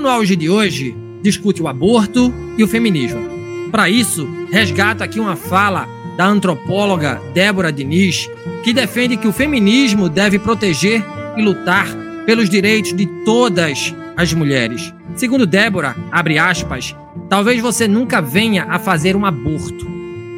No Auge de hoje discute o aborto e o feminismo. Para isso, resgata aqui uma fala da antropóloga Débora Diniz, que defende que o feminismo deve proteger e lutar pelos direitos de todas as mulheres. Segundo Débora, abre aspas, talvez você nunca venha a fazer um aborto,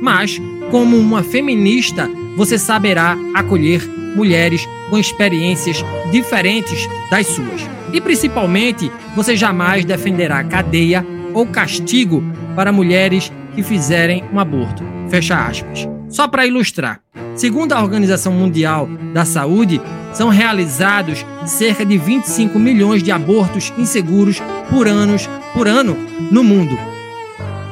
mas como uma feminista, você saberá acolher mulheres com experiências diferentes das suas. E principalmente, você jamais defenderá cadeia ou castigo para mulheres que fizerem um aborto. Fecha aspas. Só para ilustrar, segundo a Organização Mundial da Saúde, são realizados cerca de 25 milhões de abortos inseguros por, anos, por ano no mundo.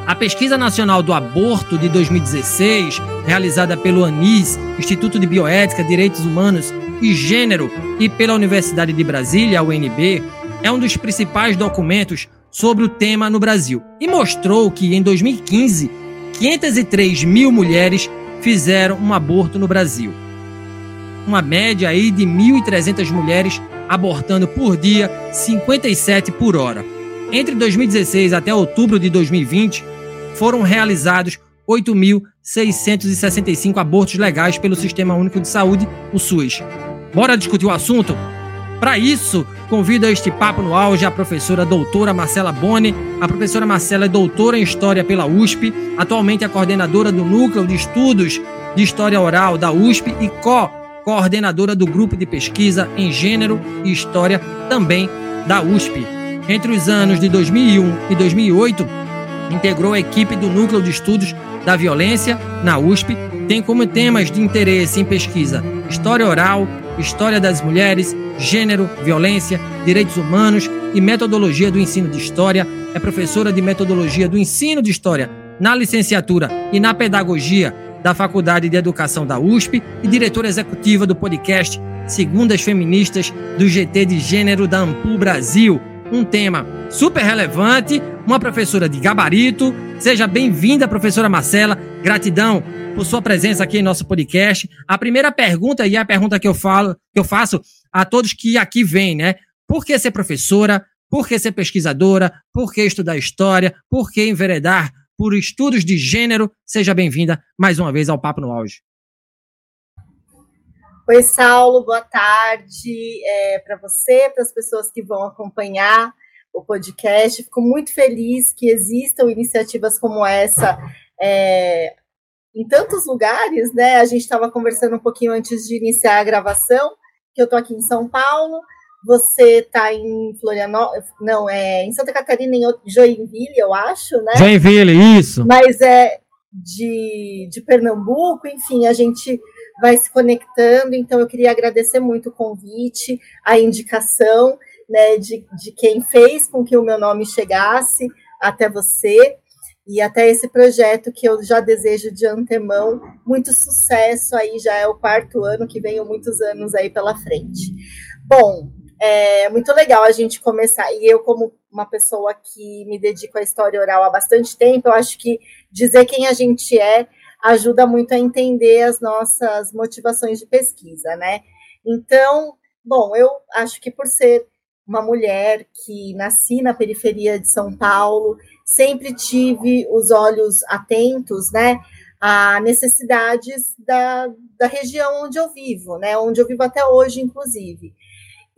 A Pesquisa Nacional do Aborto de 2016, realizada pelo ANIS, Instituto de Bioética, Direitos Humanos e Gênero, e pela Universidade de Brasília, UNB, é um dos principais documentos sobre o tema no Brasil e mostrou que em 2015, 503 mil mulheres fizeram um aborto no Brasil. Uma média aí de 1.300 mulheres abortando por dia, 57 por hora. Entre 2016 até outubro de 2020, foram realizados 8.665 abortos legais pelo Sistema Único de Saúde, o SUS. Bora discutir o assunto? Para isso, convido a este papo no auge a professora doutora Marcela Boni. A professora Marcela é doutora em História pela USP, atualmente é coordenadora do Núcleo de Estudos de História Oral da USP e co-coordenadora do Grupo de Pesquisa em Gênero e História também da USP. Entre os anos de 2001 e 2008, integrou a equipe do Núcleo de Estudos da Violência na USP, tem como temas de interesse em pesquisa História Oral, História das Mulheres, Gênero, Violência, Direitos Humanos e Metodologia do Ensino de História. É professora de Metodologia do Ensino de História na licenciatura e na Pedagogia da Faculdade de Educação da USP e diretora executiva do podcast Segundas Feministas do GT de Gênero da Ampul Brasil. Um tema super relevante, uma professora de gabarito. Seja bem-vinda, professora Marcela. Gratidão por sua presença aqui em nosso podcast. A primeira pergunta, e é a pergunta que eu falo, que eu faço a todos que aqui vêm, né? Por que ser professora? Por que ser pesquisadora? Por que estudar história? Por que enveredar por estudos de gênero? Seja bem-vinda mais uma vez ao Papo no Auge. Oi, Saulo, boa tarde é, para você, para as pessoas que vão acompanhar o podcast. Fico muito feliz que existam iniciativas como essa é, em tantos lugares, né? A gente estava conversando um pouquinho antes de iniciar a gravação, que eu estou aqui em São Paulo, você está em Florianópolis, não, é em Santa Catarina, em Joinville, eu acho, né? Joinville, isso. Mas é de, de Pernambuco, enfim, a gente vai se conectando, então eu queria agradecer muito o convite, a indicação, né, de, de quem fez com que o meu nome chegasse até você, e até esse projeto que eu já desejo de antemão muito sucesso aí já é o quarto ano que venho muitos anos aí pela frente. Bom, é muito legal a gente começar e eu como uma pessoa que me dedico à história oral há bastante tempo, eu acho que dizer quem a gente é ajuda muito a entender as nossas motivações de pesquisa, né? Então, bom, eu acho que por ser uma mulher que nasci na periferia de São Paulo, sempre tive os olhos atentos, né, a necessidades da, da região onde eu vivo, né, onde eu vivo até hoje, inclusive.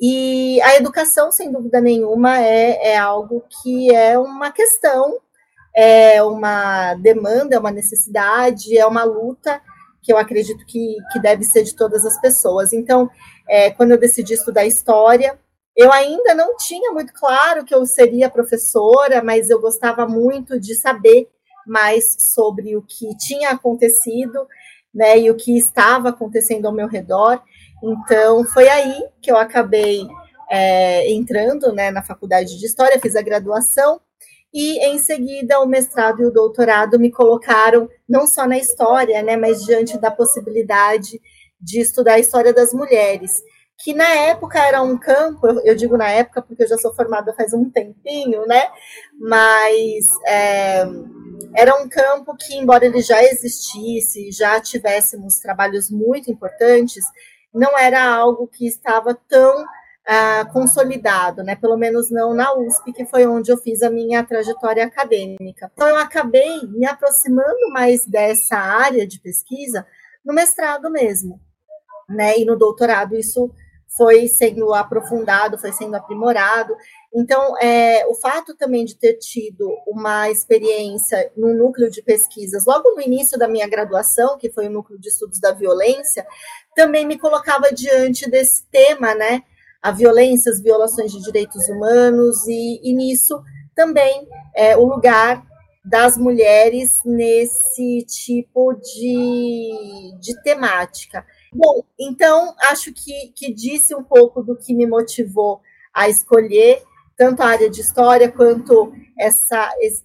E a educação, sem dúvida nenhuma, é, é algo que é uma questão, é uma demanda, é uma necessidade, é uma luta que eu acredito que, que deve ser de todas as pessoas. Então, é, quando eu decidi estudar história, eu ainda não tinha muito claro que eu seria professora, mas eu gostava muito de saber mais sobre o que tinha acontecido, né, e o que estava acontecendo ao meu redor. Então, foi aí que eu acabei é, entrando né, na faculdade de História, fiz a graduação, e em seguida o mestrado e o doutorado me colocaram não só na história, né, mas diante da possibilidade de estudar a história das mulheres que na época era um campo, eu, digo na época porque eu já sou formada faz um tempinho, né? Mas é, era um campo que, embora ele já existisse, já tivéssemos trabalhos muito importantes, não era algo que estava tão ah, consolidado, né? Pelo menos não na USP, que foi onde eu fiz a minha trajetória acadêmica. Então eu acabei me aproximando mais dessa área de pesquisa no mestrado mesmo, né? E no doutorado isso foi sendo aprofundado, foi sendo aprimorado. Então, é, o fato também de ter tido uma experiência no núcleo de pesquisas, logo no início da minha graduação, que foi o núcleo de estudos da violência, também me colocava diante desse tema, né? A violência, as violações de direitos humanos, e, e nisso também é, o lugar das mulheres nesse tipo de, de temática. Bom, então acho que, que disse um pouco do que me motivou a escolher tanto a área de história quanto essa, esse,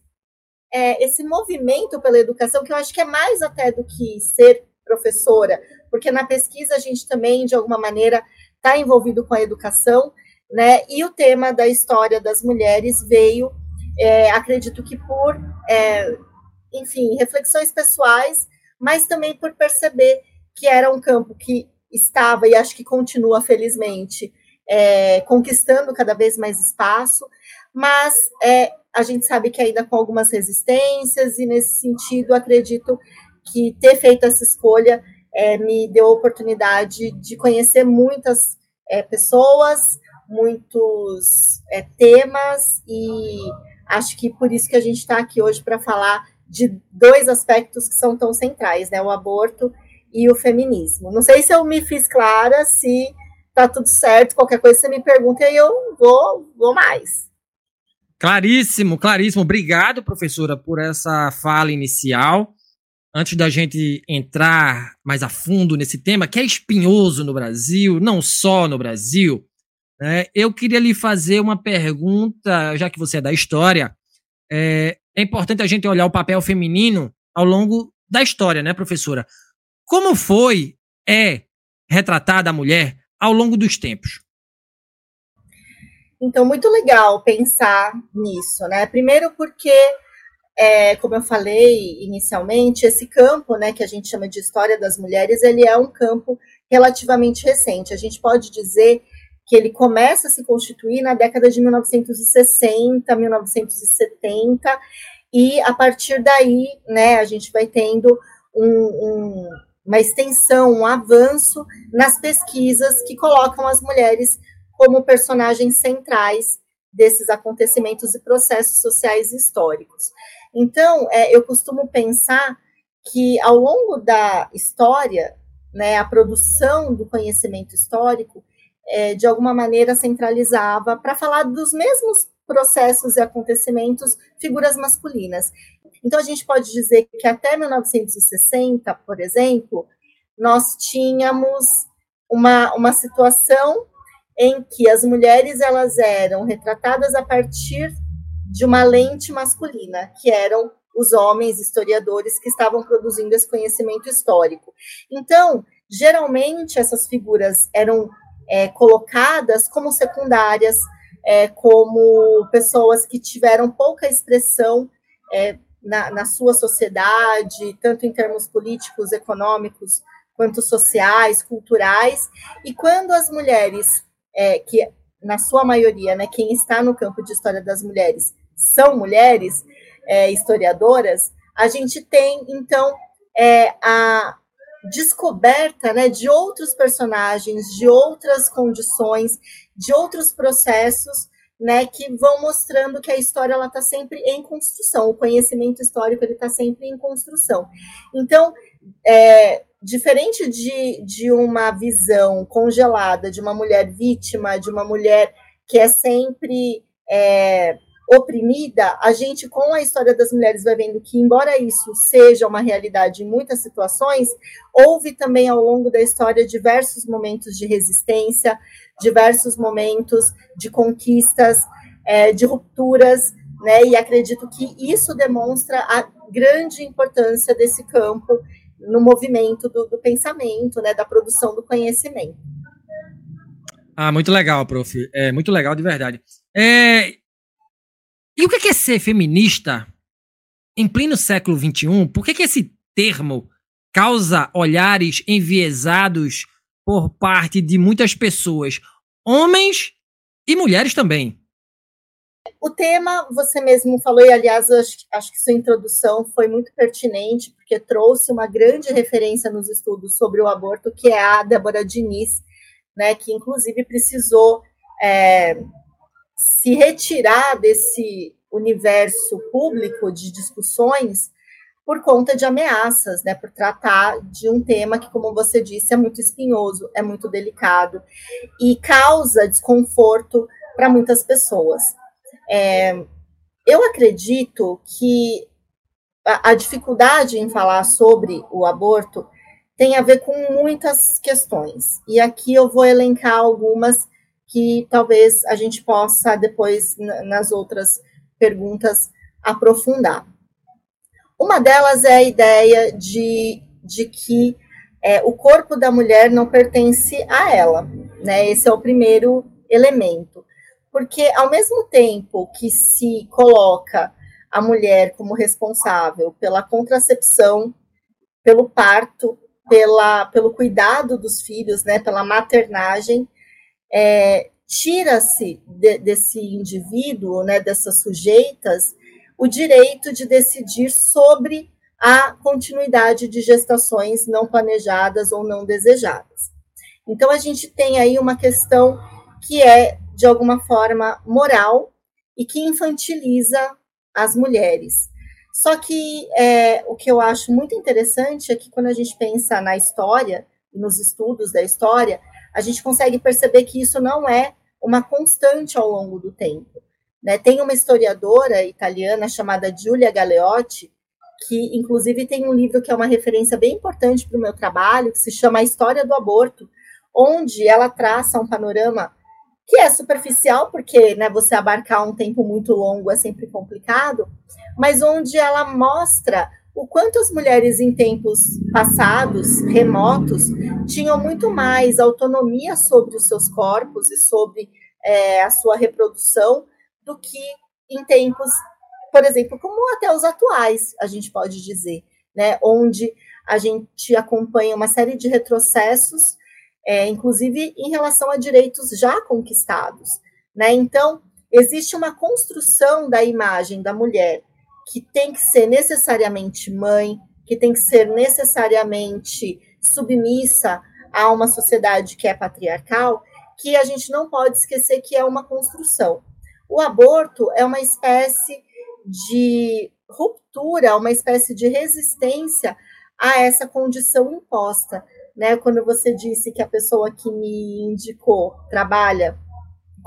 é, esse movimento pela educação, que eu acho que é mais até do que ser professora, porque na pesquisa a gente também, de alguma maneira, está envolvido com a educação, né? E o tema da história das mulheres veio, é, acredito que por, é, enfim, reflexões pessoais, mas também por perceber que era um campo que estava, e acho que continua, felizmente, é, conquistando cada vez mais espaço, mas é, a gente sabe que ainda com algumas resistências, e nesse sentido, acredito que ter feito essa escolha é, me deu a oportunidade de conhecer muitas é, pessoas, muitos é, temas, e acho que por isso que a gente está aqui hoje para falar de dois aspectos que são tão centrais, né? O aborto e o feminismo. Não sei se eu me fiz clara, se tá tudo certo, qualquer coisa você me pergunta e eu vou, vou mais. Claríssimo, claríssimo. Obrigado, professora, por essa fala inicial. Antes da gente entrar mais a fundo nesse tema, que é espinhoso no Brasil, não só no Brasil, né, eu queria lhe fazer uma pergunta, já que você é da história. É, é importante a gente olhar o papel feminino ao longo da história, né, professora? Como foi, é retratada a mulher ao longo dos tempos? Então, muito legal pensar nisso, né? Primeiro porque, é, como eu falei inicialmente, esse campo, né, que a gente chama de história das mulheres, ele é um campo relativamente recente. A gente pode dizer que ele começa a se constituir na década de 1960, 1970, e a partir daí, né, a gente vai tendo um, um uma extensão, um avanço nas pesquisas que colocam as mulheres como personagens centrais desses acontecimentos e processos sociais históricos. Então, é, eu costumo pensar que ao longo da história, né, a produção do conhecimento histórico, é, de alguma maneira, centralizava para falar dos mesmos processos e acontecimentos figuras masculinas. Então, a gente pode dizer que até 1960, por exemplo, nós tínhamos uma, uma situação em que as mulheres elas eram retratadas a partir de uma lente masculina, que eram os homens historiadores que estavam produzindo esse conhecimento histórico. Então, geralmente essas figuras eram é, colocadas como secundárias, é, como pessoas que tiveram pouca expressão é, na, na, sua sociedade, tanto em termos políticos, econômicos, quanto sociais, culturais. E quando as mulheres, é, que na sua maioria, né, quem está no campo de história das mulheres são mulheres é, historiadoras, a gente tem então é, a descoberta né, de outros personagens, de outras condições, de outros processos né, que vão mostrando que a história ela está sempre em construção, o conhecimento histórico ele está sempre em construção. Então, é, diferente de, de uma visão congelada de uma mulher vítima, de uma mulher que é sempre é, oprimida, a gente, com a história das mulheres, vai vendo que, embora isso seja uma realidade em muitas situações, houve também ao longo da história diversos momentos de resistência, diversos momentos de conquistas, é, de rupturas, né? E acredito que isso demonstra a grande importância desse campo no movimento do, do pensamento, né? Da produção do conhecimento. Ah, muito legal, prof. É muito legal de verdade. É, e o que é ser feminista em pleno século XXI? Por que, que esse termo causa olhares enviesados por parte de muitas pessoas, homens e mulheres também? O tema, você mesmo falou, e aliás, acho, acho que sua introdução foi muito pertinente, porque trouxe uma grande referência nos estudos sobre o aborto, que é a Débora Diniz, né, que inclusive precisou é, se retirar desse universo público de discussões por conta de ameaças, né, por tratar de um tema que, como você disse, é muito espinhoso, é muito delicado e causa desconforto para muitas pessoas. É, eu acredito que a, a dificuldade em falar sobre o aborto tem a ver com muitas questões, e aqui eu vou elencar algumas que talvez a gente possa depois nas outras perguntas aprofundar. Uma delas é a ideia de, de que é, o corpo da mulher não pertence a ela, né? Esse é o primeiro elemento. Porque ao mesmo tempo que se coloca a mulher como responsável pela contracepção, pelo parto, pela, pelo cuidado dos filhos, né, pela maternagem, é, tira-se de, desse indivíduo, né, dessas sujeitas, o direito de decidir sobre a continuidade de gestações não planejadas ou não desejadas. Então, a gente tem aí uma questão que é, de alguma forma, moral e que infantiliza as mulheres. Só que é, o que eu acho muito interessante é que quando a gente pensa na história, nos estudos da história, a gente consegue perceber que isso não é uma constante ao longo do tempo. Né? Tem uma historiadora italiana chamada Giulia Galeotti, que inclusive tem um livro que é uma referência bem importante para o meu trabalho, que se chama A História do Aborto, onde ela traça um panorama que é superficial, porque né, você abarcar um tempo muito longo é sempre complicado, mas onde ela mostra o quanto as mulheres em tempos passados, remotos, tinham muito mais autonomia sobre os seus corpos e sobre é, a sua reprodução do que em tempos, por exemplo, como até os atuais, a gente pode dizer, né, onde a gente acompanha uma série de retrocessos, é, inclusive em relação a direitos já conquistados. Né? Então, existe uma construção da imagem da mulher que tem que ser necessariamente mãe, que tem que ser necessariamente submissa a uma sociedade que é patriarcal, que a gente não pode esquecer que é uma construção. O aborto é uma espécie de ruptura, uma espécie de resistência a essa condição imposta. Né? Quando você disse que a pessoa que me indicou trabalha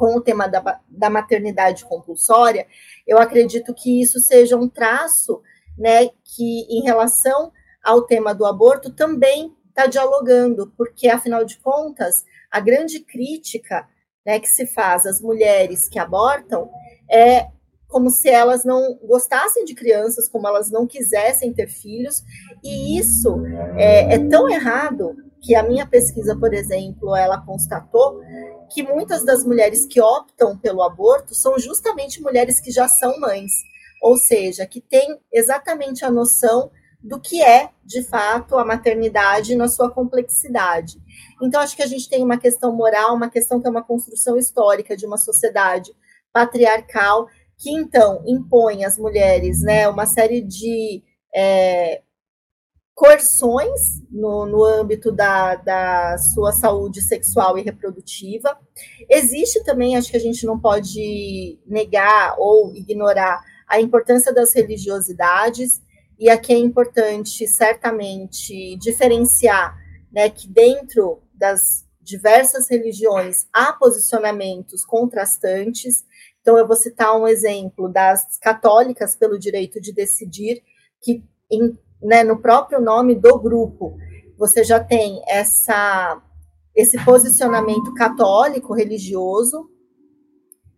com o tema da, da maternidade compulsória, eu acredito que isso seja um traço né, que, em relação ao tema do aborto, também está dialogando, porque, afinal de contas, a grande crítica né, que se faz às mulheres que abortam é como se elas não gostassem de crianças, como elas não quisessem ter filhos, e isso é, é tão errado que a minha pesquisa, por exemplo, ela constatou que muitas das mulheres que optam pelo aborto são justamente mulheres que já são mães, ou seja, que têm exatamente a noção do que é, de fato, a maternidade na sua complexidade. Então, acho que a gente tem uma questão moral, uma questão que é uma construção histórica de uma sociedade patriarcal, que então impõe às mulheres né, uma série de é, coerções no, no âmbito da, da sua saúde sexual e reprodutiva. Existe também, acho que a gente não pode negar ou ignorar a importância das religiosidades, e aqui é importante, certamente, diferenciar né, que dentro das diversas religiões há posicionamentos contrastantes. Então, eu vou citar um exemplo das católicas pelo direito de decidir, que em né, no próprio nome do grupo, você já tem essa, esse posicionamento católico religioso,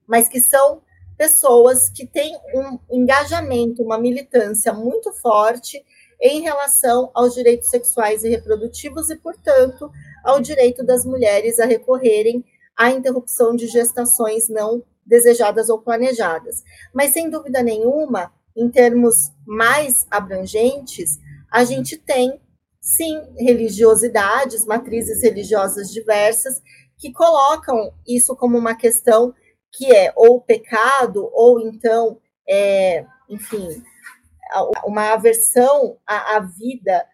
mas que são pessoas que têm um engajamento, uma militância muito forte em relação aos direitos sexuais e reprodutivos e, portanto, ao direito das mulheres a recorrerem à interrupção de gestações não desejadas ou planejadas. Mas, sem dúvida nenhuma, em termos mais abrangentes, a gente tem, sim, religiosidades, matrizes religiosas diversas, que colocam isso como uma questão que é ou pecado, ou então, é, enfim, uma aversão à, à vida,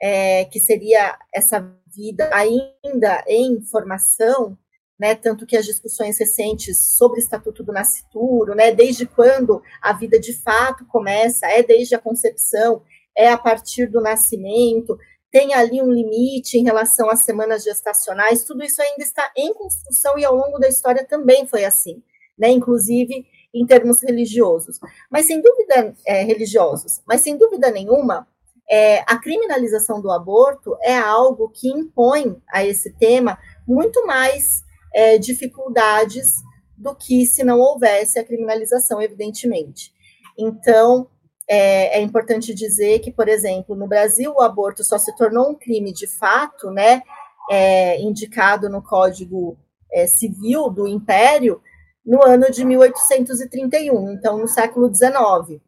é, que seria essa vida ainda em formação, né, tanto que as discussões recentes sobre o Estatuto do Nascituro, né, desde quando a vida de fato começa, é desde a concepção, é a partir do nascimento, tem ali um limite em relação às semanas gestacionais, tudo isso ainda está em construção e ao longo da história também foi assim, né, inclusive em termos religiosos. Mas sem dúvida, é, religiosos, mas sem dúvida nenhuma, é, a criminalização do aborto é algo que impõe a esse tema muito mais é, dificuldades do que se não houvesse a criminalização, evidentemente. Então, é, é, importante dizer que, por exemplo, no Brasil, o aborto só se tornou um crime de fato, né, é, indicado no Código é, Civil do Império, no ano de 1831, então no século XIX.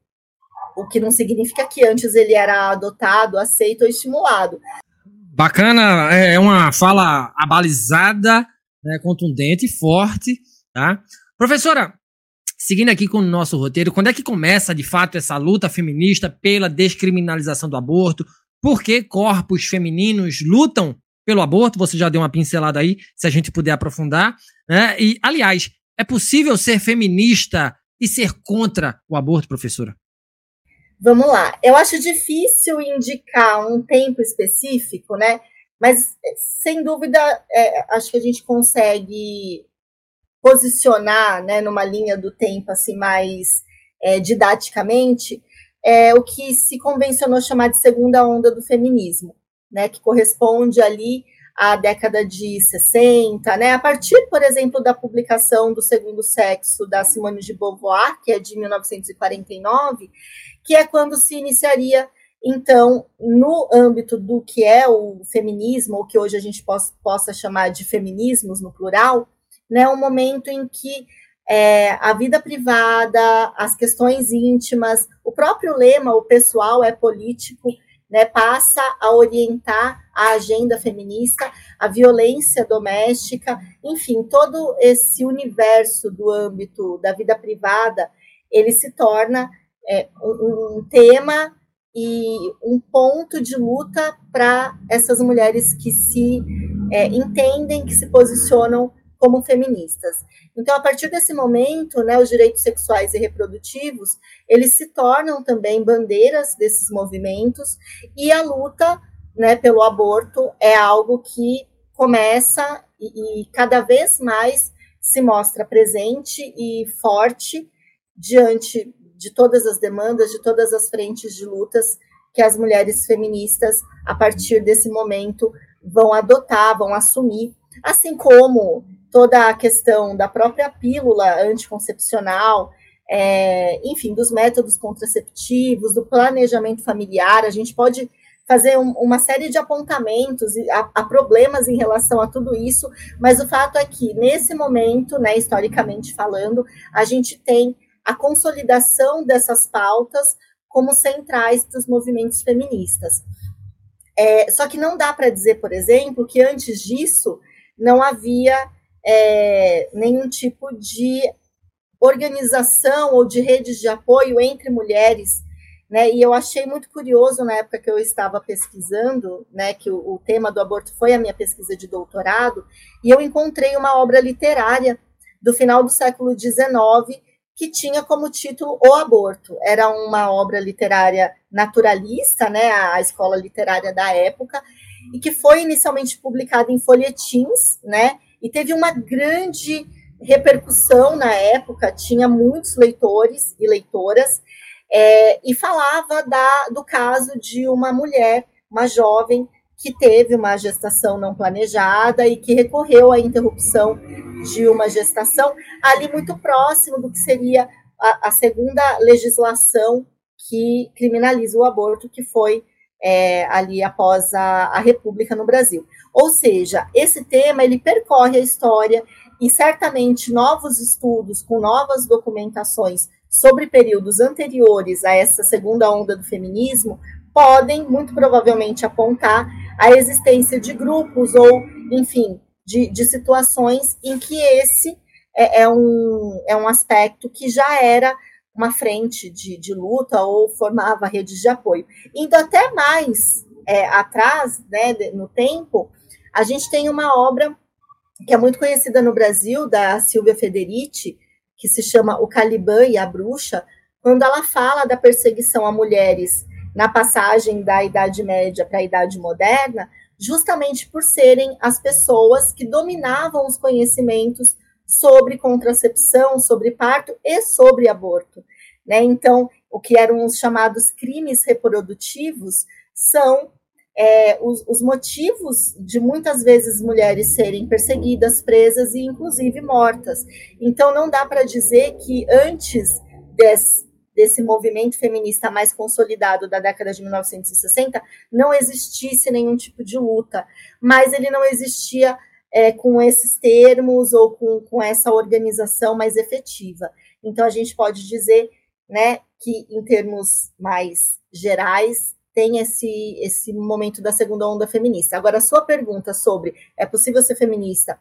O que não significa que antes ele era adotado, aceito ou estimulado. Bacana, é, é uma fala abalizada né, contundente e forte, tá? Professora, seguindo aqui com o nosso roteiro, quando é que começa de fato essa luta feminista pela descriminalização do aborto? Por que corpos femininos lutam pelo aborto? Você já deu uma pincelada aí, se a gente puder aprofundar. Né? E, aliás, é possível ser feminista e ser contra o aborto, professora? Vamos lá. Eu acho difícil indicar um tempo específico, né? Mas, sem dúvida, é, acho que a gente consegue posicionar né, numa linha do tempo assim mais é, didaticamente é, o que se convencionou chamar de segunda onda do feminismo, né, que corresponde ali à década de 60, né, a partir, por exemplo, da publicação do Segundo Sexo da Simone de Beauvoir, que é de 1949, que é quando se iniciaria então, no âmbito do que é o feminismo, ou que hoje a gente possa, possa chamar de feminismos no plural, né, um momento em que é, a vida privada, as questões íntimas, o próprio lema, o pessoal é político, né, passa a orientar a agenda feminista, a violência doméstica, enfim, todo esse universo do âmbito da vida privada, ele se torna é, um, um tema e um ponto de luta para essas mulheres que se é, entendem, que se posicionam como feministas. Então, a partir desse momento, né, os direitos sexuais e reprodutivos, eles se tornam também bandeiras desses movimentos e a luta né, pelo aborto é algo que começa e, e cada vez mais se mostra presente e forte diante de todas as demandas, de todas as frentes de lutas que as mulheres feministas, a partir desse momento, vão adotar, vão assumir, assim como toda a questão da própria pílula anticoncepcional, é, enfim, dos métodos contraceptivos, do planejamento familiar. A gente pode fazer um, uma série de apontamentos a, a, problemas em relação a tudo isso, mas o fato é que, nesse momento, né, historicamente falando, a gente tem a consolidação dessas pautas como centrais para os movimentos feministas. É, só que não dá para dizer, por exemplo, que antes disso não havia é, nenhum tipo de organização ou de redes de apoio entre mulheres, né? E eu achei muito curioso na época que eu estava pesquisando, né, que o, o tema do aborto foi a minha pesquisa de doutorado, e eu encontrei uma obra literária do final do século XIX que tinha como título O Aborto. Era uma obra literária naturalista, né, a, escola literária da época, e que foi inicialmente publicada em folhetins, né, e teve uma grande repercussão na época, tinha muitos leitores e leitoras, é, e falava da, do caso de uma mulher, uma jovem, que teve uma gestação não planejada e que recorreu à interrupção de uma gestação, ali muito próximo do que seria a, a segunda legislação que criminaliza o aborto, que foi é, ali após a, a República no Brasil. Ou seja, esse tema ele percorre a história e certamente novos estudos com novas documentações sobre períodos anteriores a essa segunda onda do feminismo podem muito provavelmente apontar a existência de grupos ou, enfim, de, de situações em que esse é, é, um, é um aspecto que já era uma frente de, de luta ou formava redes de apoio. Indo até mais é, atrás, né, no tempo, a gente tem uma obra que é muito conhecida no Brasil, da Silvia Federici, que se chama O Caliban e a Bruxa, quando ela fala da perseguição a mulheres na passagem da Idade Média para a Idade Moderna, justamente por serem as pessoas que dominavam os conhecimentos sobre contracepção, sobre parto e sobre aborto. Né? Então, o que eram os chamados crimes reprodutivos são é, os, os, motivos de muitas vezes mulheres serem perseguidas, presas e inclusive mortas. Então, não dá para dizer que antes desse, desse movimento feminista mais consolidado da década de 1960 não existisse nenhum tipo de luta, mas ele não existia é, com esses termos ou com, com essa organização mais efetiva. Então, a gente pode dizer né, que, em termos mais gerais, tem esse, esse momento da segunda onda feminista. Agora, a sua pergunta sobre é possível ser feminista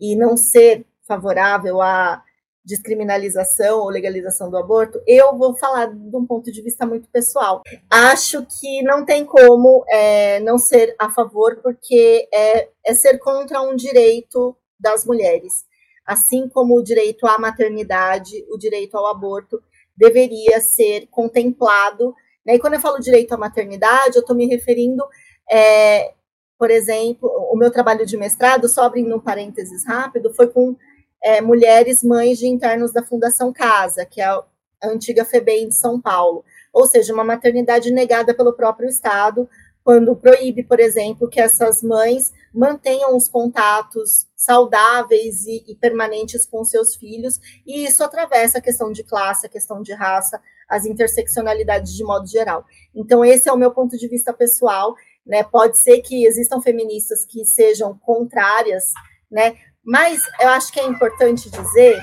e não ser favorável à descriminalização ou legalização do aborto, eu vou falar de um ponto de vista muito pessoal. Acho que não tem como é, não ser a favor, porque é, é ser contra um direito das mulheres. Assim como o direito à maternidade, o direito ao aborto deveria ser contemplado né? E quando eu falo direito à maternidade, eu estou me referindo, é, por exemplo, o meu trabalho de mestrado, só abrindo um parênteses rápido, foi com é, mulheres mães de internos da Fundação Casa, que é a antiga FEBEM de São Paulo. Ou seja, uma maternidade negada pelo próprio Estado, quando proíbe, por exemplo, que essas mães mantenham os contatos saudáveis e, e, permanentes com seus filhos, e isso atravessa a questão de classe, a questão de raça, as interseccionalidades de modo geral. Então, esse é o meu ponto de vista pessoal, né? Pode ser que existam feministas que sejam contrárias, né? Mas eu acho que é importante dizer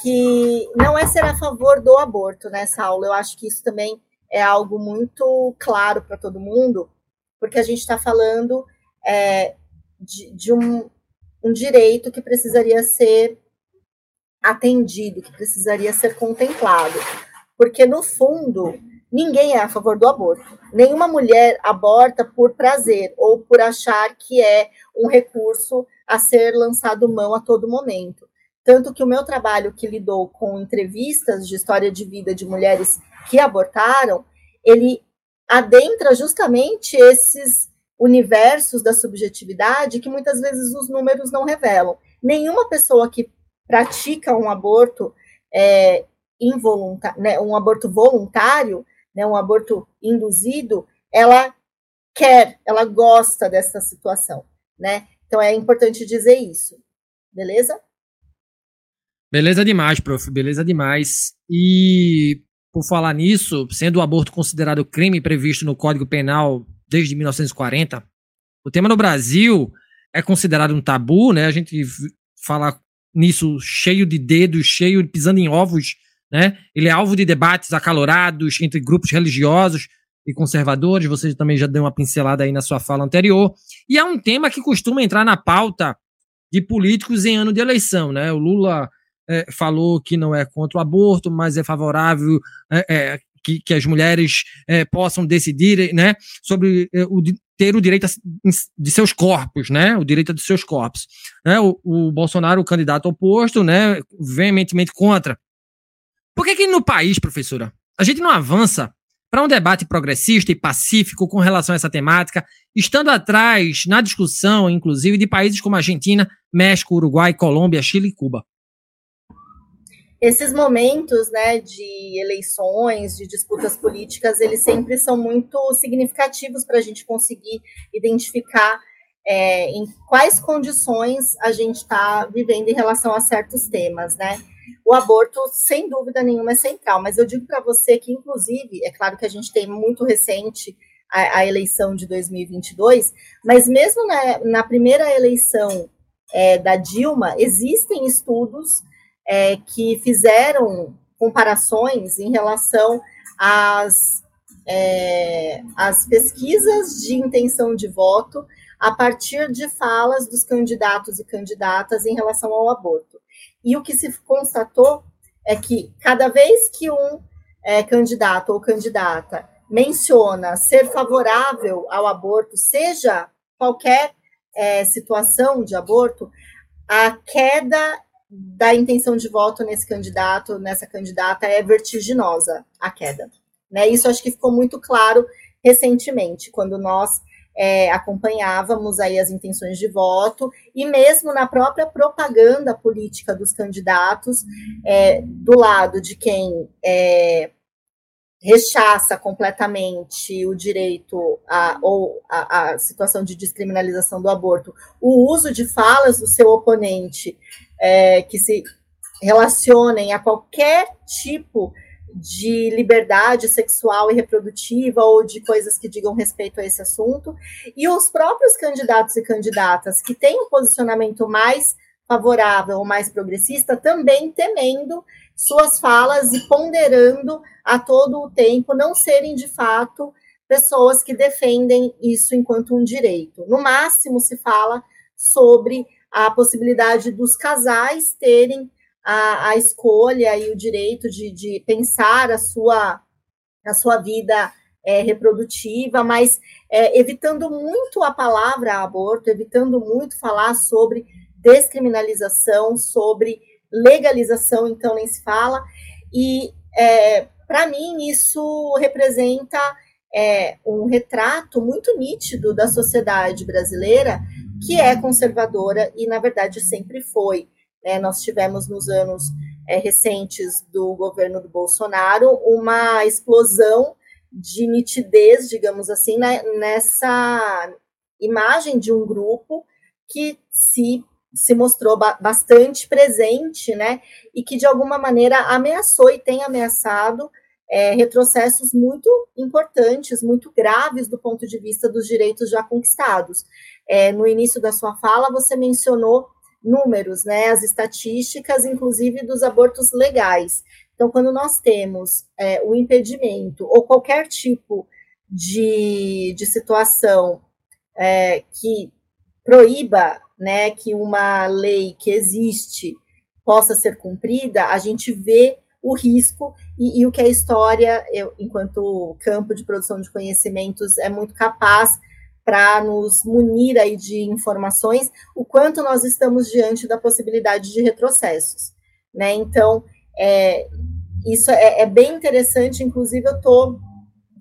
que não é ser a favor do aborto nessa aula. Eu acho que isso também é algo muito claro para todo mundo, porque a gente está falando é, de, de um, um direito que precisaria ser atendido, que precisaria ser contemplado. Porque, no fundo, ninguém é a favor do aborto. Nenhuma mulher aborta por prazer ou por achar que é um recurso a ser lançado mão a todo momento. Tanto que o meu trabalho, que lidou com entrevistas de história de vida de mulheres que abortaram, ele adentra justamente esses universos da subjetividade que muitas vezes os números não revelam. Nenhuma pessoa que pratica um aborto é, involuntário, né, um aborto voluntário, né, um aborto induzido, ela quer, ela gosta dessa situação, né? Então é importante dizer isso, beleza? Beleza demais, prof. Beleza demais. E por falar nisso, sendo o aborto considerado crime previsto no Código Penal desde 1940, o tema no Brasil é considerado um tabu, né? A gente fala nisso cheio de dedos, cheio pisando em ovos, né? Ele é alvo de debates acalorados entre grupos religiosos e conservadores. Você também já deu uma pincelada aí na sua fala anterior. E é um tema que costuma entrar na pauta de políticos em ano de eleição, né? O Lula é, falou que não é contra o aborto, mas é favorável é, é, que, que, as mulheres é, possam decidir né, sobre é, o, ter o direito de seus corpos, né? O direito de seus corpos. Né? O, o Bolsonaro, o candidato oposto, né, veementemente contra. Por que, que no país, professora, a gente não avança para um debate progressista e pacífico com relação a essa temática, estando atrás na discussão, inclusive, de países como Argentina, México, Uruguai, Colômbia, Chile e Cuba? esses momentos né, de eleições, de disputas políticas, eles sempre são muito significativos para a gente conseguir identificar é, em quais condições a gente está vivendo em relação a certos temas, né? O aborto, sem dúvida nenhuma, é central, mas eu digo para você que, inclusive, é claro que a gente tem muito recente a, a eleição de 2022, mas mesmo na, na primeira eleição é, da Dilma, existem estudos é, que fizeram comparações em relação às, é, às pesquisas de intenção de voto a partir de falas dos candidatos e candidatas em relação ao aborto. E o que se constatou é que cada vez que um é, candidato ou candidata menciona ser favorável ao aborto, seja qualquer é, situação de aborto, a queda da intenção de voto nesse candidato, nessa candidata, é vertiginosa a queda. Né? Isso acho que ficou muito claro recentemente, quando nós é, acompanhávamos aí as intenções de voto e mesmo na própria propaganda política dos candidatos, é, do lado de quem é, rechaça completamente o direito a, ou a, a, situação de descriminalização do aborto, o uso de falas do seu oponente é, que se relacionem a qualquer tipo de liberdade sexual e reprodutiva ou de coisas que digam respeito a esse assunto, e os próprios candidatos e candidatas que têm um posicionamento mais favorável ou mais progressista também temendo suas falas e ponderando a todo o tempo não serem de fato pessoas que defendem isso enquanto um direito. No máximo se fala sobre a possibilidade dos casais terem a, a escolha e o direito de, de pensar a sua, a sua vida é, reprodutiva, mas é, evitando muito a palavra aborto, evitando muito falar sobre descriminalização, sobre legalização, então nem se fala. E é, para mim isso representa é, um retrato muito nítido da sociedade brasileira que é conservadora e, na verdade, sempre foi. É, nós tivemos nos anos é, recentes do governo do Bolsonaro uma explosão de nitidez, digamos assim, né, nessa imagem de um grupo que se, se mostrou ba bastante presente, né, e que de alguma maneira ameaçou e tem ameaçado é, retrocessos muito importantes, muito graves do ponto de vista dos direitos já conquistados. É, no início da sua fala, você mencionou números, né, as estatísticas, inclusive dos abortos legais. Então, quando nós temos é, o impedimento ou qualquer tipo de, de situação é, que proíba né, que uma lei que existe possa ser cumprida, a gente vê o risco e, e o que a história, eu, enquanto campo de produção de conhecimentos, é muito capaz para nos munir aí de informações, o quanto nós estamos diante da possibilidade de retrocessos. Né? Então, é, isso é, é, bem interessante, inclusive eu estou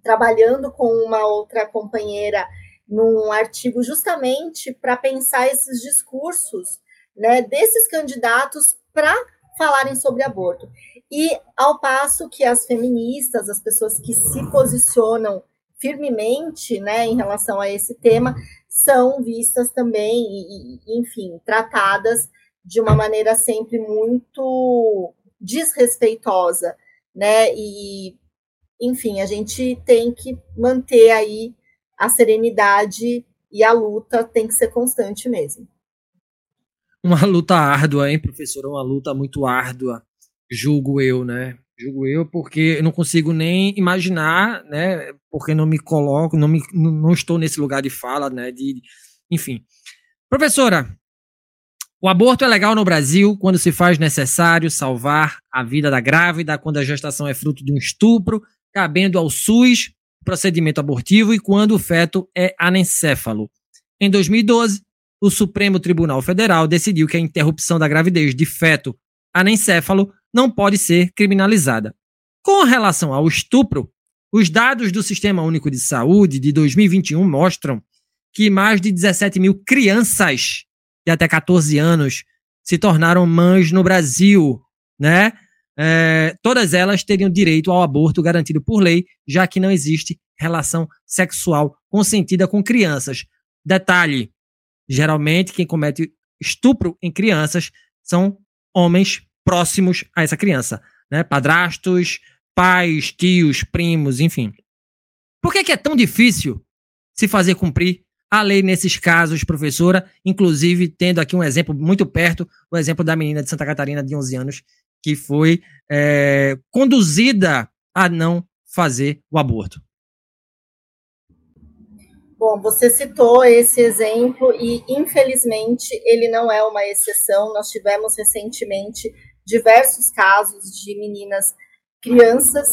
trabalhando com uma outra companheira num artigo justamente para pensar esses discursos né, desses candidatos para falarem sobre aborto. E ao passo que as feministas, as pessoas que se posicionam firmemente né, em relação a esse tema, são vistas também, e, enfim, tratadas de uma maneira sempre muito desrespeitosa, né? E, enfim, a gente tem que manter aí a serenidade e a luta tem que ser constante mesmo. Uma luta árdua, hein, professora? Uma luta muito árdua, julgo eu, né? Julgo eu, porque eu não consigo nem imaginar, né? Porque não me coloco, não, me, não estou nesse lugar de fala, né? De, enfim. Professora, o aborto é legal no Brasil quando se faz necessário salvar a vida da grávida, quando a gestação é fruto de um estupro, cabendo ao SUS procedimento abortivo e quando o feto é anencéfalo. Em 2012, o Supremo Tribunal Federal decidiu que a interrupção da gravidez de feto anencéfalo não pode ser criminalizada. Com relação ao estupro, os dados do Sistema Único de Saúde de 2021 mostram que mais de 17 mil crianças de até 14 anos se tornaram mães no Brasil, né? É, todas elas teriam direito ao aborto garantido por lei, já que não existe relação sexual consentida com crianças. Detalhe: geralmente quem comete estupro em crianças são homens próximos a essa criança, né? Padrastos, pais, tios, primos, enfim. Por que, que é tão difícil se fazer cumprir a lei nesses casos, professora? Inclusive, tendo aqui um exemplo muito perto, o exemplo da menina de Santa Catarina de 11 anos, que foi é, conduzida a não fazer o aborto. Bom, você citou esse exemplo e, infelizmente, ele não é uma exceção. Nós tivemos recentemente diversos casos de meninas, crianças,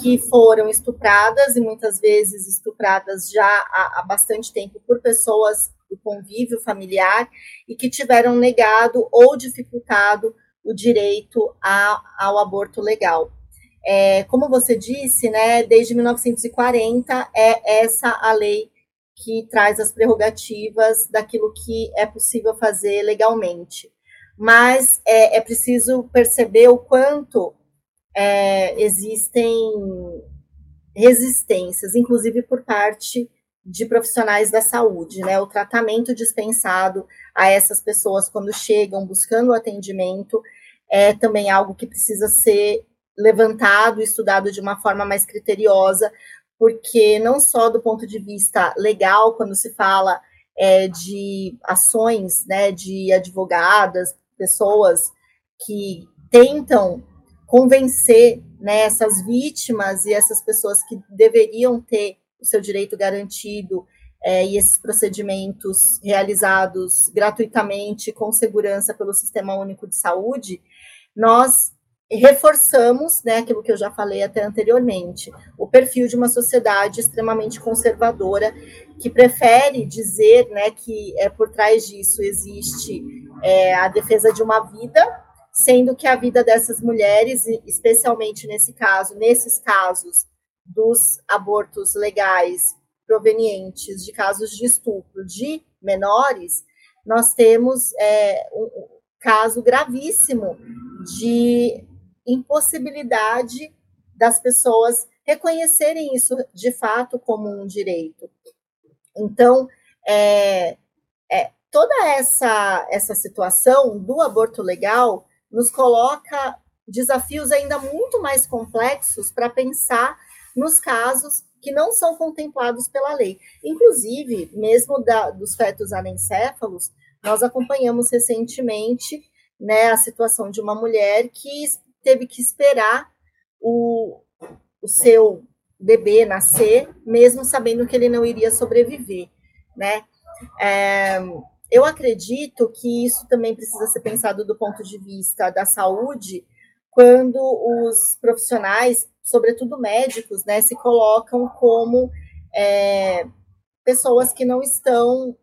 que foram estupradas e muitas vezes estupradas já há, há bastante tempo por pessoas do convívio familiar e que tiveram negado ou dificultado o direito a, ao aborto legal. É, como você disse, né, desde 1940 é essa a lei que traz as prerrogativas daquilo que é possível fazer legalmente. Mas é, é preciso perceber o quanto é, existem resistências, inclusive por parte de profissionais da saúde, né? O tratamento dispensado a essas pessoas quando chegam buscando atendimento é também algo que precisa ser levantado e estudado de uma forma mais criteriosa, porque não só do ponto de vista legal, quando se fala é, de ações né, de advogadas, pessoas que tentam convencer né, essas vítimas e essas pessoas que deveriam ter o seu direito garantido é, e esses procedimentos realizados gratuitamente, com segurança pelo Sistema Único de Saúde, nós reforçamos, né, aquilo que eu já falei até anteriormente, o perfil de uma sociedade extremamente conservadora que prefere dizer, né, que é por trás disso existe é, a defesa de uma vida, sendo que a vida dessas mulheres, especialmente nesse caso, nesses casos dos abortos legais provenientes de casos de estupro de menores, nós temos é, um caso gravíssimo de impossibilidade das pessoas reconhecerem isso de fato como um direito. Então, é, é, toda essa, essa situação do aborto legal nos coloca desafios ainda muito mais complexos para pensar nos casos que não são contemplados pela lei. Inclusive, mesmo da, dos fetos anencéfalos, nós acompanhamos recentemente né, a situação de uma mulher que teve que esperar o, o seu bebê nascer, mesmo sabendo que ele não iria sobreviver, né? É, eu acredito que isso também precisa ser pensado do ponto de vista da saúde, quando os profissionais, sobretudo médicos, né, se colocam como é, pessoas que não estão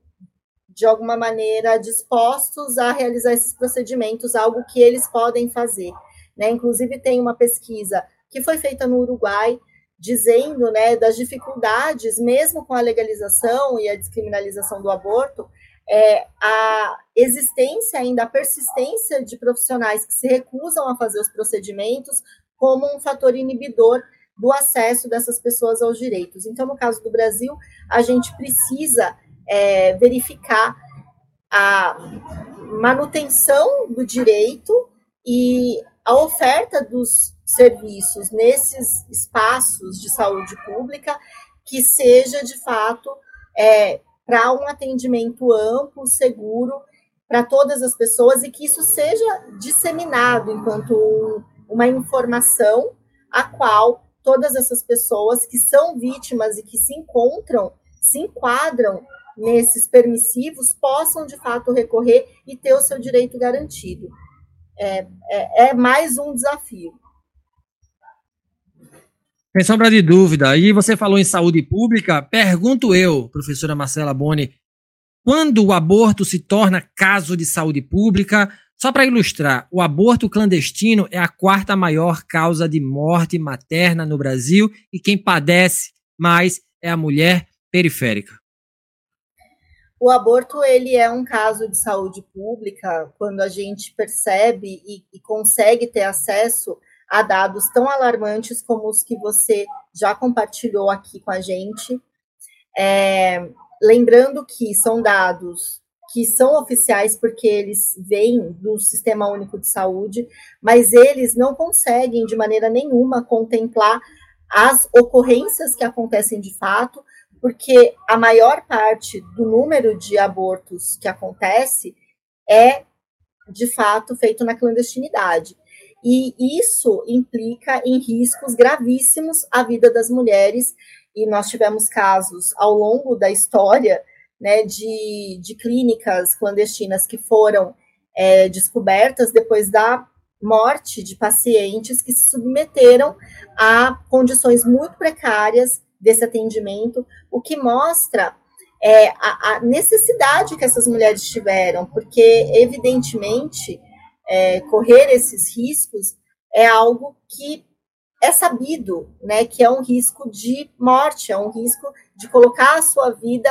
de alguma maneira dispostos a realizar esses procedimentos, algo que eles podem fazer. Né? Inclusive, tem uma pesquisa que foi feita no Uruguai, dizendo né, das dificuldades, mesmo com a legalização e a descriminalização do aborto, é, a existência ainda, a persistência de profissionais que se recusam a fazer os procedimentos como um fator inibidor do acesso dessas pessoas aos direitos. Então, no caso do Brasil, a gente precisa é, verificar a manutenção do direito e a oferta dos serviços nesses espaços de saúde pública que seja de fato é, para um atendimento amplo, seguro para todas as pessoas e que isso seja disseminado enquanto uma informação a qual todas essas pessoas que são vítimas e que se encontram, se enquadram nesses permissivos, possam de fato recorrer e ter o seu direito garantido. É, é, é mais um desafio. Sem sombra de dúvida. E você falou em saúde pública, pergunto eu, professora Marcela Boni, quando o aborto se torna caso de saúde pública, só para ilustrar, o aborto clandestino é a quarta maior causa de morte materna no Brasil e quem padece mais é a mulher periférica. O aborto ele é um caso de saúde pública quando a gente percebe e, e consegue ter acesso a dados tão alarmantes como os que você já compartilhou aqui com a gente. É, lembrando que são dados que são oficiais porque eles vêm do Sistema Único de Saúde, mas eles não conseguem de maneira nenhuma contemplar as ocorrências que acontecem de fato, porque a maior parte do número de abortos que acontece é de fato feito na clandestinidade. E isso implica em riscos gravíssimos à vida das mulheres, e nós tivemos casos ao longo da história né, de, de clínicas clandestinas que foram é, descobertas depois da morte de pacientes que se submeteram a condições muito precárias desse atendimento, o que mostra é, a, a, necessidade que essas mulheres tiveram, porque, evidentemente, é, correr esses riscos é algo que é sabido, né, que é um risco de morte, é um risco de colocar a sua vida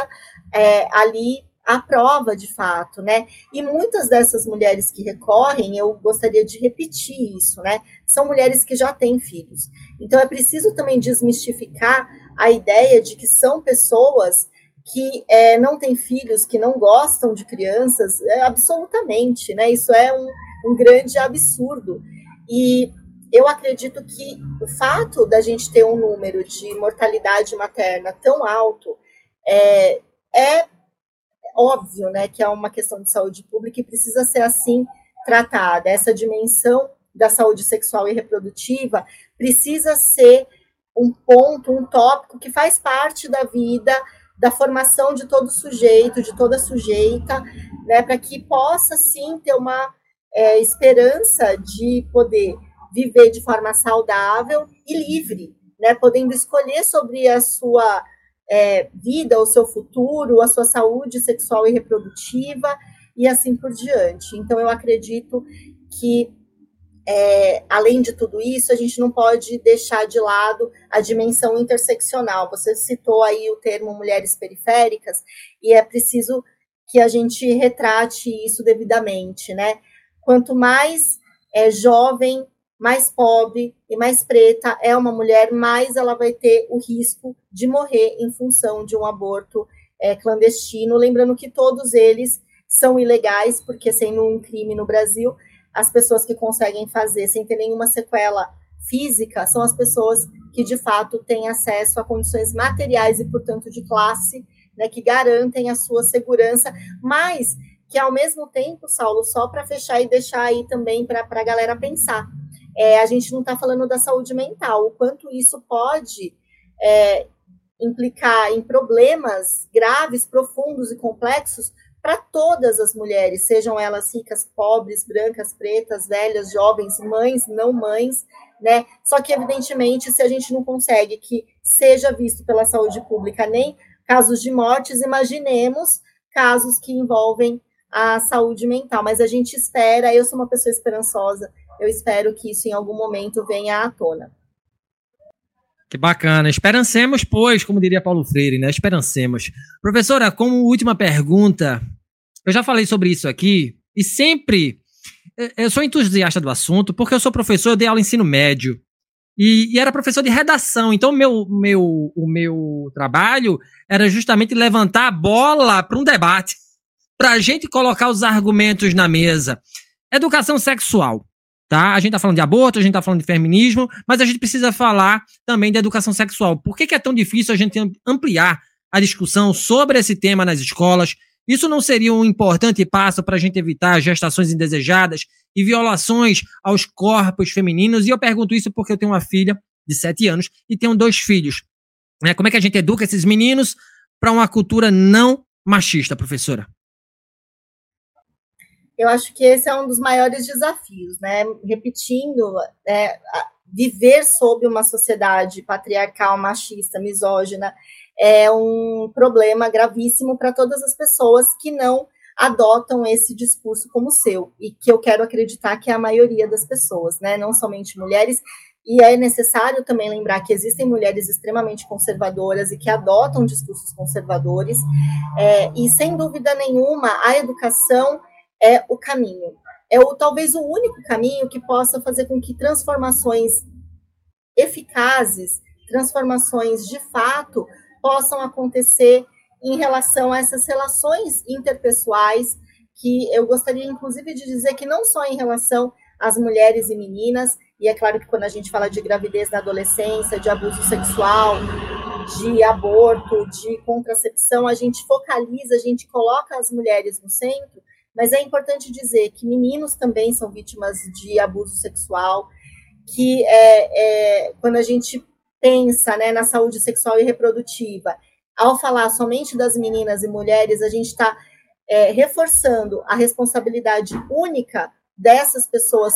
é, ali à prova de fato, né? E muitas dessas mulheres que recorrem, eu gostaria de repetir isso, né? São mulheres que já têm filhos. Então é preciso também desmistificar a ideia de que são pessoas que é, não têm filhos, que não gostam de crianças, é, absolutamente, né? Isso é um, um grande absurdo. E eu acredito que o fato da gente ter um número de mortalidade materna tão alto é, é óbvio, né, que é uma questão de saúde pública e precisa ser assim tratada. Essa dimensão da saúde sexual e reprodutiva precisa ser um ponto, um tópico que faz parte da vida, da formação de todo sujeito, de toda sujeita, né, para que possa sim ter uma é, esperança de poder viver de forma saudável e livre, né, podendo escolher sobre a sua é, vida, o seu futuro, a sua saúde sexual e reprodutiva e assim por diante. Então, eu acredito que, é, além de tudo isso, a gente não pode deixar de lado a dimensão interseccional. Você citou aí o termo mulheres periféricas, e é preciso que a gente retrate isso devidamente, né? Quanto mais é, jovem mais pobre e mais preta é uma mulher, mais ela vai ter o risco de morrer em função de um aborto é, clandestino. Lembrando que todos eles são ilegais, porque sendo um crime no Brasil, as pessoas que conseguem fazer sem ter nenhuma sequela física são as pessoas que de fato têm acesso a condições materiais e, portanto, de classe, né, que garantem a sua segurança, mas que ao mesmo tempo, Saulo, só para fechar e deixar aí também para a galera pensar é, a gente não está falando da saúde mental, o quanto isso pode é, implicar em problemas graves, profundos e complexos para todas as mulheres, sejam elas ricas, pobres, brancas, pretas, velhas, jovens, mães, não mães, né? Só que, evidentemente, se a gente não consegue que seja visto pela saúde pública nem casos de mortes, imaginemos casos que envolvem a saúde mental. Mas a gente espera, eu sou uma pessoa esperançosa, eu espero que isso em algum momento venha à tona. Que bacana. Esperancemos, pois, como diria Paulo Freire, né? Esperancemos. Professora, como última pergunta, eu já falei sobre isso aqui e sempre eu sou entusiasta do assunto porque eu sou professor, eu dei aula em ensino médio e, e era professor de redação. Então, meu, meu, o meu trabalho era justamente levantar a bola para um debate. para a gente colocar os argumentos na mesa. Educação sexual. Tá? A gente está falando de aborto, a gente está falando de feminismo, mas a gente precisa falar também de educação sexual. Por que, que é tão difícil a gente ampliar a discussão sobre esse tema nas escolas? Isso não seria um importante passo para a gente evitar gestações indesejadas e violações aos corpos femininos? E eu pergunto isso porque eu tenho uma filha de 7 anos e tenho dois filhos. Né? Como é que a gente educa esses meninos para uma cultura não machista, professora? Eu acho que esse é um dos maiores desafios, né? Repetindo, é, viver sob uma sociedade patriarcal, machista, misógina, é um problema gravíssimo para todas as pessoas que não adotam esse discurso como seu, e que eu quero acreditar que é a maioria das pessoas, né? Não somente mulheres, e é necessário também lembrar que existem mulheres extremamente conservadoras e que adotam discursos conservadores, é, e sem dúvida nenhuma, a educação é o caminho. É o, talvez o único caminho que possa fazer com que transformações eficazes, transformações de fato, possam acontecer em relação a essas relações interpessoais, que eu gostaria, inclusive, de dizer que não só em relação às mulheres e meninas, e é claro que quando a gente fala de gravidez na adolescência, de abuso sexual, de aborto, de contracepção, a gente focaliza, a gente coloca as mulheres no centro, mas é importante dizer que meninos também são vítimas de abuso sexual, que é, é quando a gente pensa né, na saúde sexual e reprodutiva, ao falar somente das meninas e mulheres, a gente está é, reforçando a responsabilidade única dessas pessoas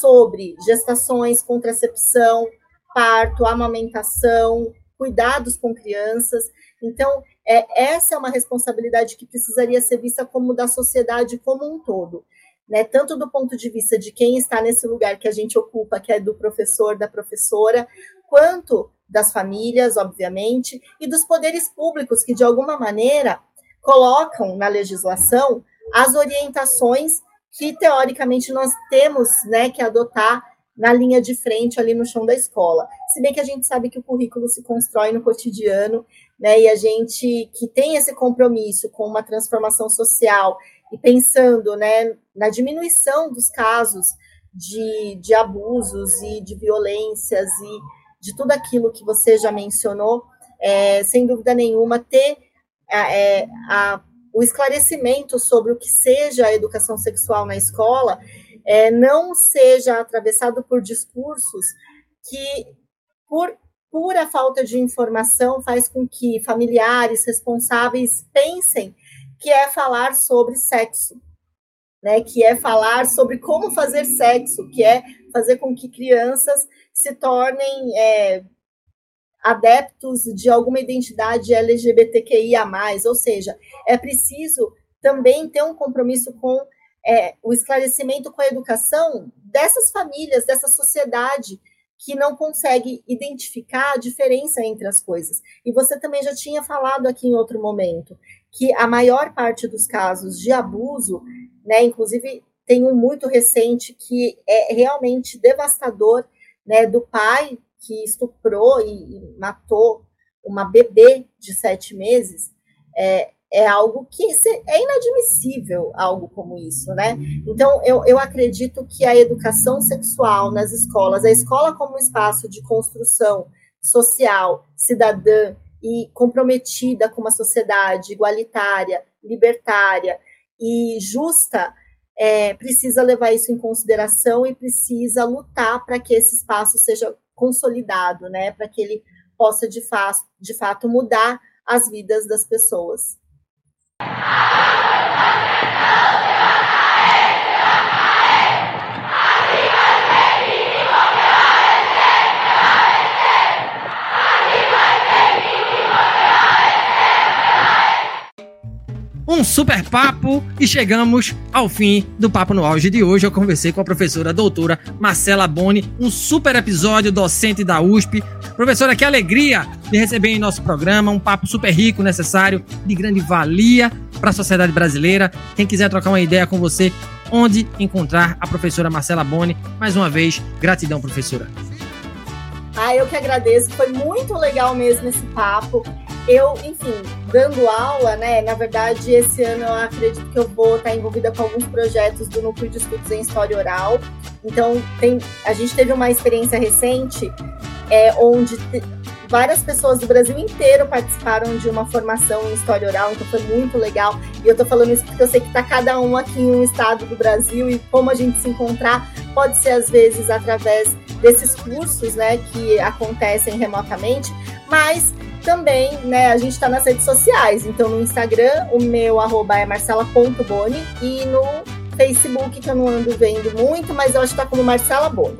sobre gestações, contracepção, parto, amamentação, cuidados com crianças. Então, é, essa é uma responsabilidade que precisaria ser vista como da sociedade como um todo. Né, tanto do ponto de vista de quem está nesse lugar que a gente ocupa, que é do professor, da professora, quanto das famílias, obviamente, e dos poderes públicos, que de alguma maneira colocam na legislação as orientações que teoricamente nós temos né, que adotar na linha de frente ali no chão da escola. Se bem que a gente sabe que o currículo se constrói no cotidiano, né, e a gente que tem esse compromisso com uma transformação social e pensando né, na diminuição dos casos de, de abusos e de violências e de tudo aquilo que você já mencionou, é, sem dúvida nenhuma, ter é, a o esclarecimento sobre o que seja a educação sexual na escola é, não seja atravessado por discursos que, por pura falta de informação, faz com que familiares responsáveis pensem que é falar sobre sexo, né? Que é falar sobre como fazer sexo, que é fazer com que crianças se tornem é, adeptos de alguma identidade LGBTQIA+, ou seja, é preciso também ter um compromisso com é, o esclarecimento com a educação dessas famílias, dessa sociedade que não consegue identificar a diferença entre as coisas. E você também já tinha falado aqui em outro momento que a maior parte dos casos de abuso, né, inclusive tem um muito recente que é realmente devastador, né, do pai que estuprou e, e matou uma bebê de sete meses, é, é algo que é inadmissível, algo como isso, né? Então, eu, eu acredito que a educação sexual nas escolas, a escola como espaço de construção social, cidadã e comprometida com uma sociedade igualitária, libertária e justa, é, precisa levar isso em consideração e precisa lutar para que esse espaço seja consolidado, né, para que ele possa de, fa de fato mudar as vidas das pessoas. you um super papo e chegamos ao fim do Papo no Auge de hoje. Eu conversei com a professora doutora Marcela Boni, um super episódio docente da USP. Professora, que alegria de receber em nosso programa, um papo super rico, necessário, de grande valia para a sociedade brasileira. Quem quiser trocar uma ideia com você, onde encontrar a professora Marcela Boni. Mais uma vez, gratidão, professora. Ah, eu que agradeço. Foi muito legal mesmo esse papo. Eu, enfim, dando aula, né? Na verdade, esse ano eu acredito que eu vou estar envolvida com alguns projetos do Núcleo de Estudos em História Oral. Então, tem, a gente teve uma experiência recente é, onde várias pessoas do Brasil inteiro participaram de uma formação em história oral, então foi muito legal. E eu tô falando isso porque eu sei que tá cada um aqui em um estado do Brasil e como a gente se encontrar pode ser às vezes através desses cursos, né, que acontecem remotamente, mas também, né, a gente está nas redes sociais. Então, no Instagram, o meu arroba é marcela.boni e no Facebook, que eu não ando vendo muito, mas eu acho que está como Marcela Boni.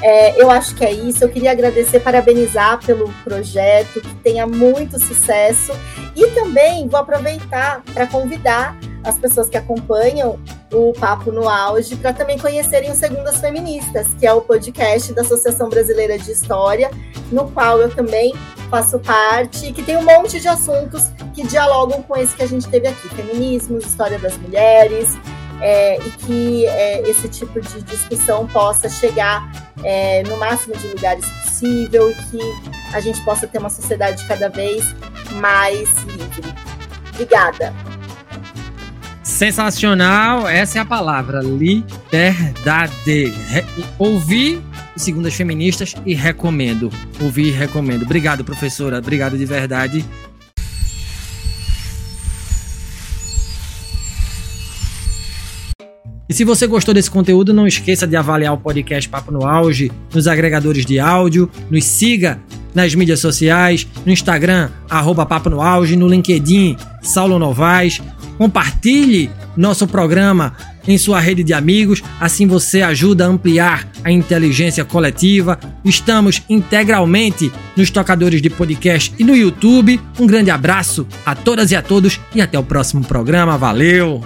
É, eu acho que é isso. Eu queria agradecer, parabenizar pelo projeto, que tenha muito sucesso. E também vou aproveitar para convidar as pessoas que acompanham o Papo no Auge para também conhecerem o Segundas Feministas, que é o podcast da Associação Brasileira de História, no qual eu também faço parte, que tem um monte de assuntos que dialogam com esse que a gente teve aqui: feminismos, história das mulheres, é, e que é, esse tipo de discussão possa chegar é, no máximo de lugares possível e que a gente possa ter uma sociedade cada vez mais livre. Obrigada. Sensacional, essa é a palavra, liberdade. Re ouvir Segundas Feministas e recomendo. Ouvir e recomendo. Obrigado, professora. Obrigado de verdade. E se você gostou desse conteúdo, não esqueça de avaliar o podcast Papo no Auge nos agregadores de áudio, nos siga nas mídias sociais, no Instagram, arroba Papo no Auge, no LinkedIn, Saulo Novaes. Compartilhe nosso programa em sua rede de amigos, assim você ajuda a ampliar a inteligência coletiva. Estamos integralmente nos tocadores de podcast e no YouTube. Um grande abraço a todas e a todos e até o próximo programa. Valeu!